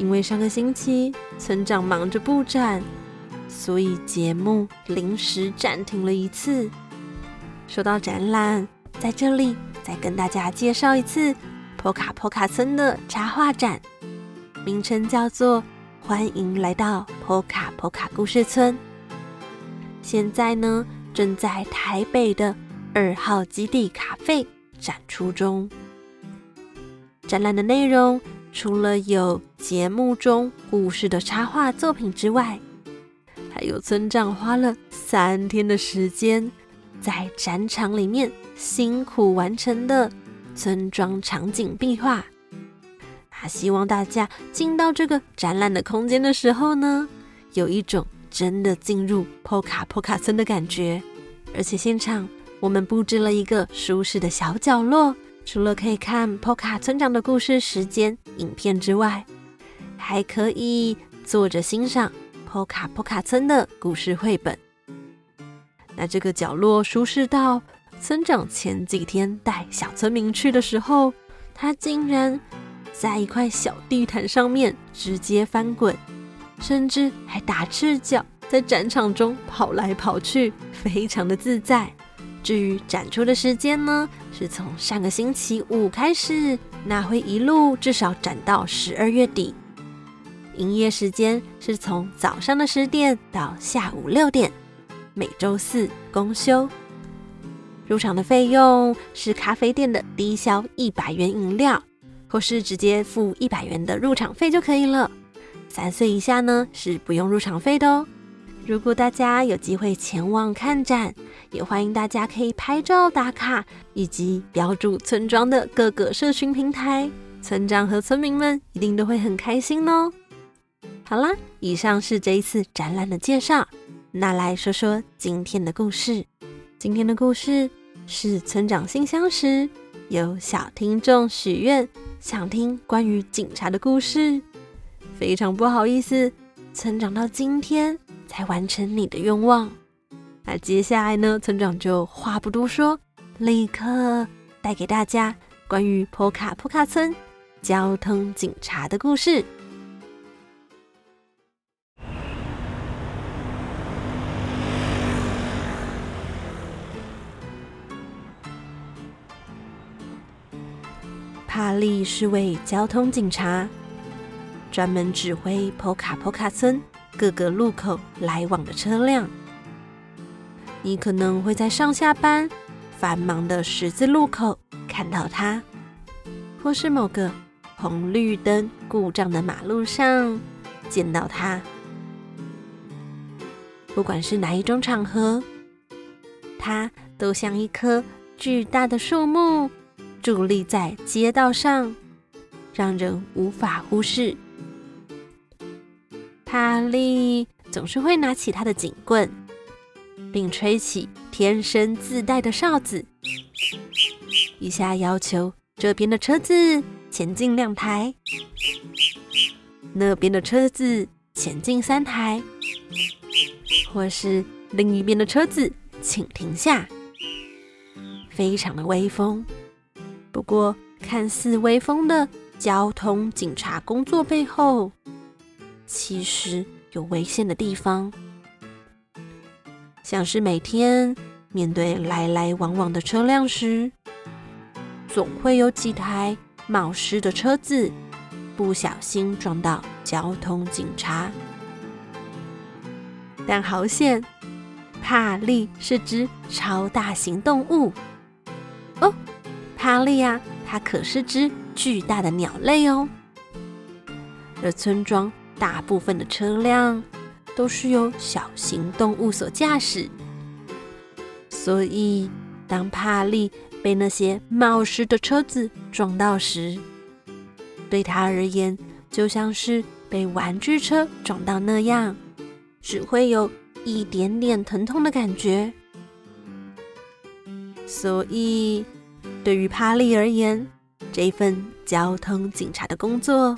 因为上个星期村长忙着布展，所以节目临时暂停了一次。说到展览，在这里再跟大家介绍一次波卡波卡村的插画展，名称叫做“欢迎来到波卡波卡故事村”。现在呢，正在台北的二号基地卡费展出中。展览的内容。除了有节目中故事的插画作品之外，还有村长花了三天的时间在展场里面辛苦完成的村庄场景壁画。他希望大家进到这个展览的空间的时候呢，有一种真的进入坡卡坡卡村的感觉。而且现场我们布置了一个舒适的小角落。除了可以看波卡村长的故事时间影片之外，还可以坐着欣赏波卡波卡村的故事绘本。那这个角落舒适到村长前几天带小村民去的时候，他竟然在一块小地毯上面直接翻滚，甚至还打赤脚在展场中跑来跑去，非常的自在。至于展出的时间呢，是从上个星期五开始，那会一路至少展到十二月底。营业时间是从早上的十点到下午六点，每周四公休。入场的费用是咖啡店的低消一百元饮料，或是直接付一百元的入场费就可以了。三岁以下呢是不用入场费的哦。如果大家有机会前往看展，也欢迎大家可以拍照打卡，以及标注村庄的各个社群平台，村长和村民们一定都会很开心哦。好啦，以上是这一次展览的介绍，那来说说今天的故事。今天的故事是村长信箱时有小听众许愿，想听关于警察的故事。非常不好意思，村长到今天才完成你的愿望。那接下来呢，村长就话不多说，立刻带给大家关于波卡波卡村交通警察的故事。帕利是位交通警察，专门指挥波卡波卡村各个路口来往的车辆。你可能会在上下班繁忙的十字路口看到它，或是某个红绿灯故障的马路上见到它。不管是哪一种场合，它都像一棵巨大的树木伫立在街道上，让人无法忽视。哈利总是会拿起他的警棍。并吹起天生自带的哨子，一下要求这边的车子前进两台，那边的车子前进三台，或是另一边的车子请停下，非常的威风。不过，看似威风的交通警察工作背后，其实有危险的地方，像是每天面对来来往往的车辆时，总会有几台冒失的车子不小心撞到交通警察。但好险，帕利是只超大型动物哦，帕利啊，它可是只巨大的鸟类哦。而村庄大部分的车辆都是由小型动物所驾驶，所以当帕利被那些冒失的车子撞到时，对他而言就像是被玩具车撞到那样。只会有一点点疼痛的感觉，所以对于帕利而言，这份交通警察的工作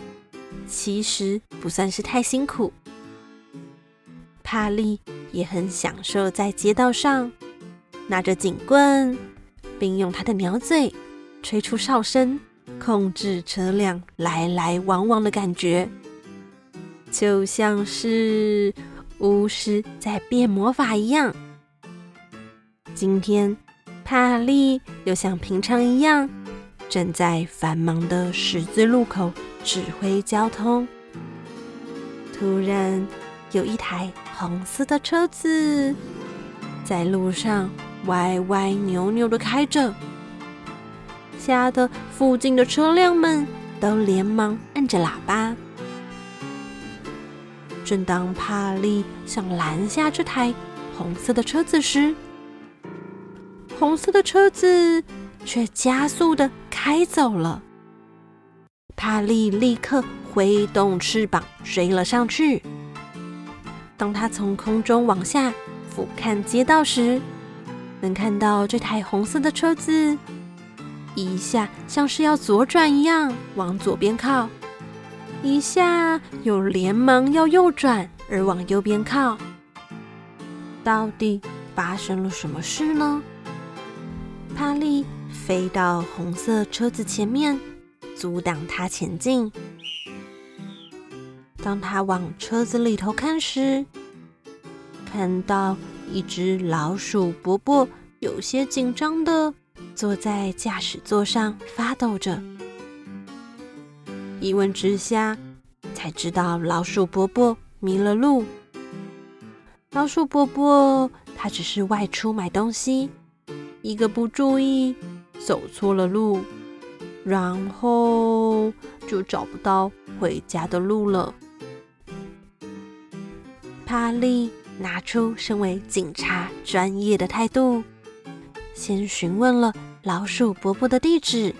其实不算是太辛苦。帕利也很享受在街道上拿着警棍，并用他的鸟嘴吹出哨声，控制车辆来来往往的感觉，就像是。巫师在变魔法一样。今天，帕利又像平常一样，正在繁忙的十字路口指挥交通。突然，有一台红色的车子在路上歪歪扭扭的开着，吓得附近的车辆们都连忙按着喇叭。正当帕利想拦下这台红色的车子时，红色的车子却加速地开走了。帕利立刻挥动翅膀追了上去。当他从空中往下俯瞰街道时，能看到这台红色的车子一下像是要左转一样往左边靠。一下又连忙要右转，而往右边靠。到底发生了什么事呢？帕利飞到红色车子前面，阻挡他前进。当他往车子里头看时，看到一只老鼠伯伯有些紧张地坐在驾驶座上发抖着。一问之下，才知道老鼠伯伯迷了路。老鼠伯伯他只是外出买东西，一个不注意走错了路，然后就找不到回家的路了。帕利拿出身为警察专业的态度，先询问了老鼠伯伯的地址，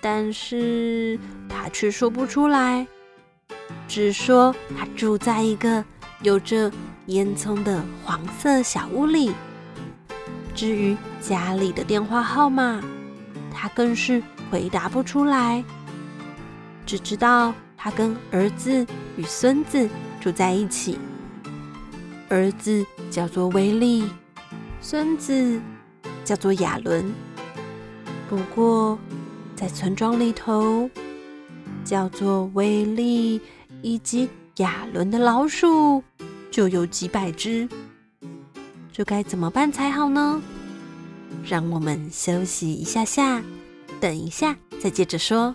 但是。他却说不出来，只说他住在一个有着烟囱的黄色小屋里。至于家里的电话号码，他更是回答不出来，只知道他跟儿子与孙子住在一起。儿子叫做威利，孙子叫做亚伦。不过在村庄里头。叫做威利以及亚伦的老鼠就有几百只，这该怎么办才好呢？让我们休息一下下，等一下再接着说。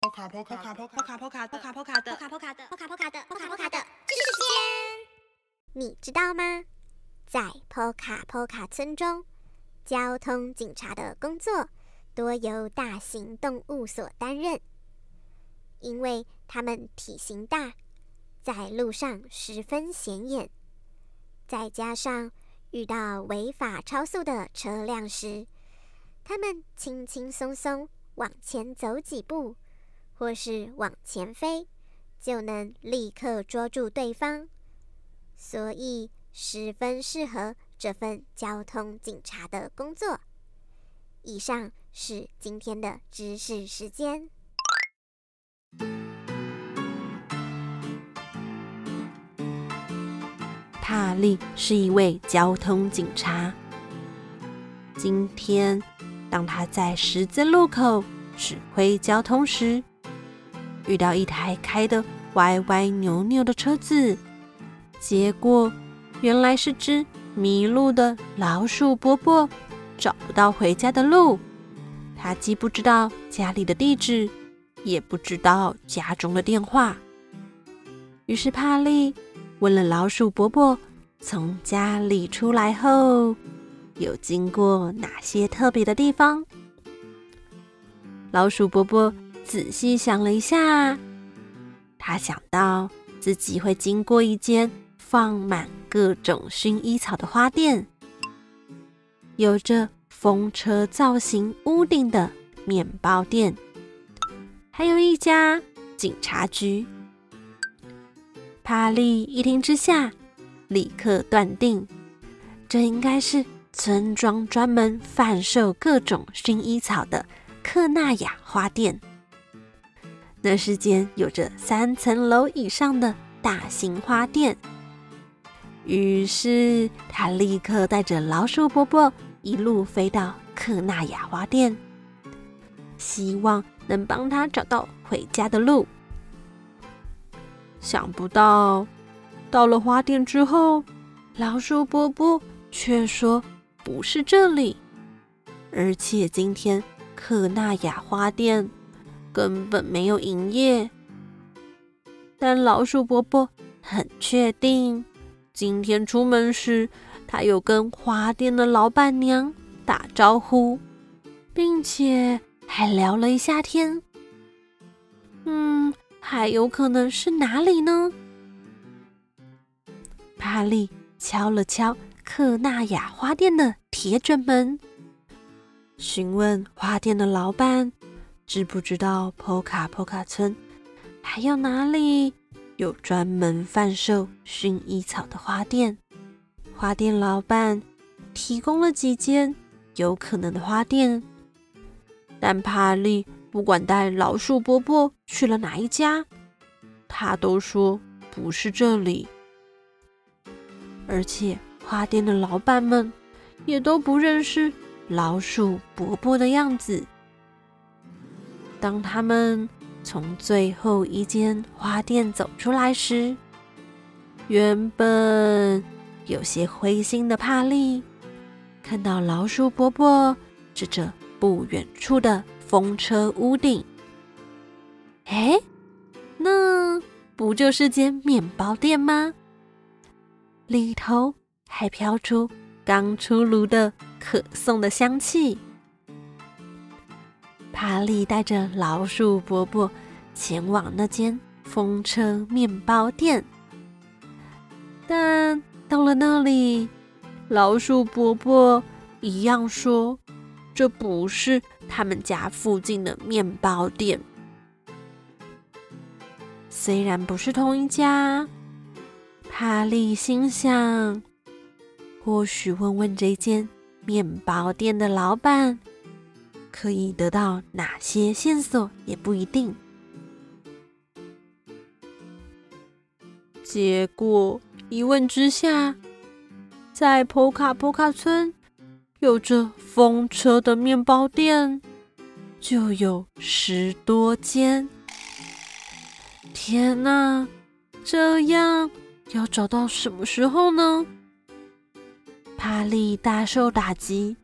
波卡波卡波卡波卡波卡波卡波卡的波卡波卡的波卡波卡的波卡波卡的知识时间，你知道吗？在波卡波卡村中，交通警察的工作。多由大型动物所担任，因为它们体型大，在路上十分显眼。再加上遇到违法超速的车辆时，他们轻轻松松往前走几步，或是往前飞，就能立刻捉住对方，所以十分适合这份交通警察的工作。以上。是今天的知识时间。帕利是一位交通警察。今天，当他在十字路口指挥交通时，遇到一台开得歪歪扭扭的车子，结果原来是只迷路的老鼠伯伯，找不到回家的路。他既不知道家里的地址，也不知道家中的电话。于是帕利问了老鼠伯伯，从家里出来后，有经过哪些特别的地方？老鼠伯伯仔细想了一下，他想到自己会经过一间放满各种薰衣草的花店，有着风车造型屋顶的面包店，还有一家警察局。帕利一听之下，立刻断定，这应该是。村庄专门贩售各种薰衣草的克纳雅花店，那是间有着三层楼以上的大型花店。于是他立刻带着老鼠伯伯一路飞到克纳雅花店，希望能帮他找到回家的路。想不到到了花店之后，老鼠伯伯却说。不是这里，而且今天克纳雅花店根本没有营业。但老鼠伯伯很确定，今天出门时他有跟花店的老板娘打招呼，并且还聊了一下天。嗯，还有可能是哪里呢？帕利敲了敲。克纳亚花店的铁卷门，询问花店的老板，知不知道波卡波卡村还有哪里有专门贩售薰衣草的花店？花店老板提供了几间有可能的花店，但帕利不管带老鼠伯伯去了哪一家，他都说不是这里，而且。花店的老板们也都不认识老鼠伯伯的样子。当他们从最后一间花店走出来时，原本有些灰心的帕利看到老鼠伯伯指着不远处的风车屋顶，哎，那不就是间面包店吗？里头。还飘出刚出炉的可颂的香气。帕利带着老鼠伯伯前往那间风车面包店，但到了那里，老鼠伯伯一样说：“这不是他们家附近的面包店。”虽然不是同一家，帕利心想。或许问问这间面包店的老板，可以得到哪些线索也不一定。结果一问之下，在波卡波卡村有着风车的面包店就有十多间。天哪，这样要找到什么时候呢？帕利大受打击。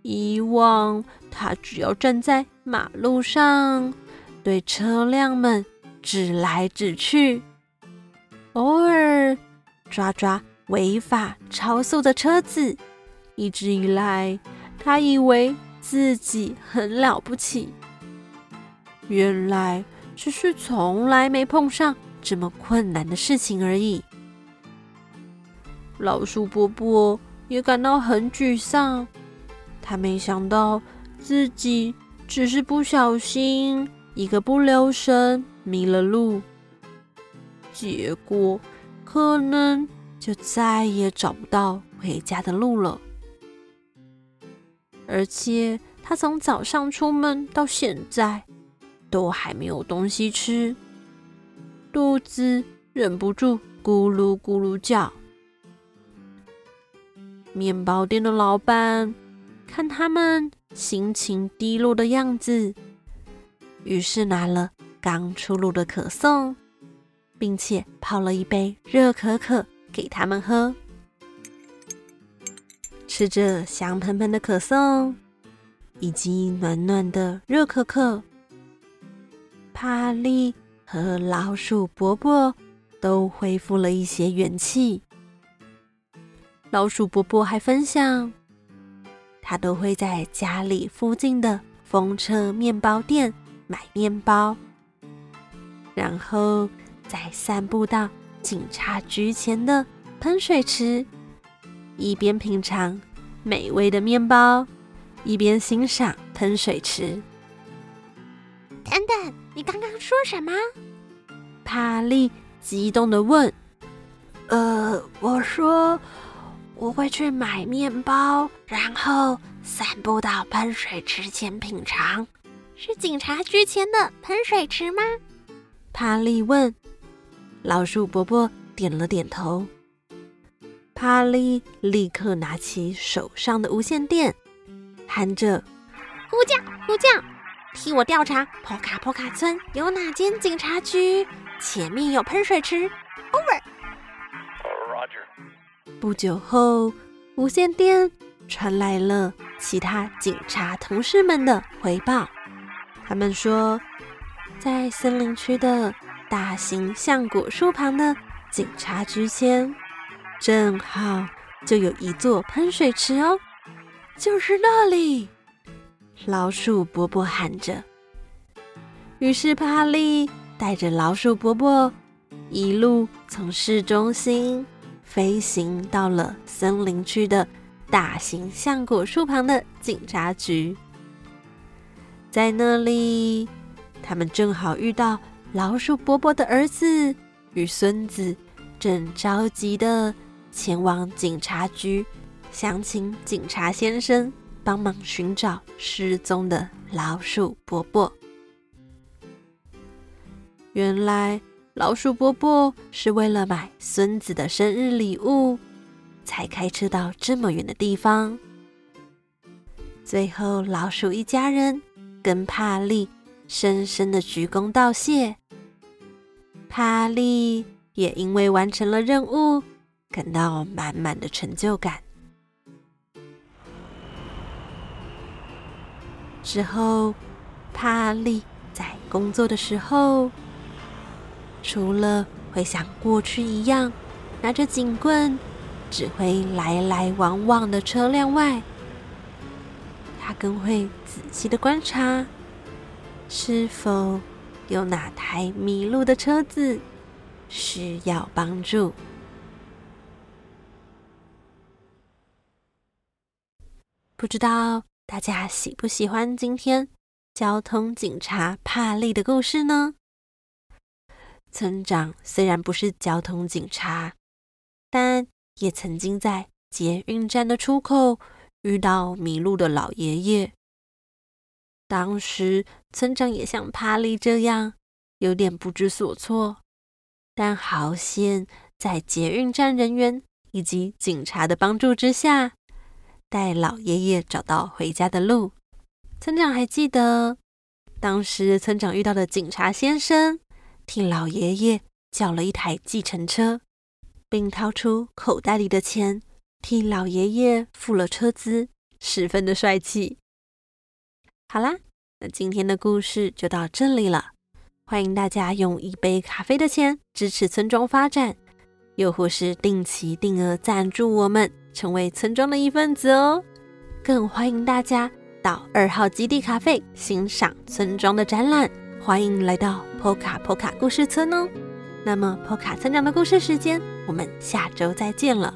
以往他只要站在马路上，对车辆们指来指去，偶尔抓抓违法超速的车子。一直以来，他以为自己很了不起，原来只是从来没碰上这么困难的事情而已。老鼠伯伯也感到很沮丧，他没想到自己只是不小心一个不留神迷了路，结果可能就再也找不到回家的路了。而且他从早上出门到现在都还没有东西吃，肚子忍不住咕噜咕噜叫。面包店的老板看他们心情低落的样子，于是拿了刚出炉的可颂，并且泡了一杯热可可给他们喝。吃着香喷喷的可颂，以及暖暖的热可可，帕利和老鼠伯伯都恢复了一些元气。老鼠伯伯还分享，他都会在家里附近的风车面包店买面包，然后再散步到警察局前的喷水池，一边品尝美味的面包，一边欣赏喷水池。等等，你刚刚说什么？帕利激动地问：“呃，我说。”我会去买面包，然后散步到喷水池前品尝。是警察局前的喷水池吗？帕利问。老鼠伯伯点了点头。帕利立刻拿起手上的无线电，喊着：“呼叫，呼叫，替我调查波卡波卡村有哪间警察局，前面有喷水池。”Over。不久后，无线电传来了其他警察同事们的回报。他们说，在森林区的大型橡果树旁的警察局前，正好就有一座喷水池哦，就是那里！老鼠伯伯喊着。于是帕利带着老鼠伯伯一路从市中心。飞行到了森林区的大型橡果树旁的警察局，在那里，他们正好遇到老鼠伯伯的儿子与孙子，正着急的前往警察局，想请警察先生帮忙寻找失踪的老鼠伯伯。原来。老鼠伯伯是为了买孙子的生日礼物，才开车到这么远的地方。最后，老鼠一家人跟帕利深深的鞠躬道谢。帕利也因为完成了任务，感到满满的成就感。之后，帕利在工作的时候。除了会像过去一样拿着警棍指挥来来往往的车辆外，他更会仔细的观察，是否有哪台迷路的车子需要帮助。不知道大家喜不喜欢今天交通警察帕利的故事呢？村长虽然不是交通警察，但也曾经在捷运站的出口遇到迷路的老爷爷。当时村长也像帕利这样，有点不知所措，但好险在捷运站人员以及警察的帮助之下，带老爷爷找到回家的路。村长还记得，当时村长遇到的警察先生。替老爷爷叫了一台计程车，并掏出口袋里的钱替老爷爷付了车资，十分的帅气。好啦，那今天的故事就到这里了。欢迎大家用一杯咖啡的钱支持村庄发展，又或是定期定额赞助我们，成为村庄的一份子哦。更欢迎大家到二号基地咖啡欣赏村庄的展览。欢迎来到波卡波卡故事村哦。那么，波卡村长的故事时间，我们下周再见了。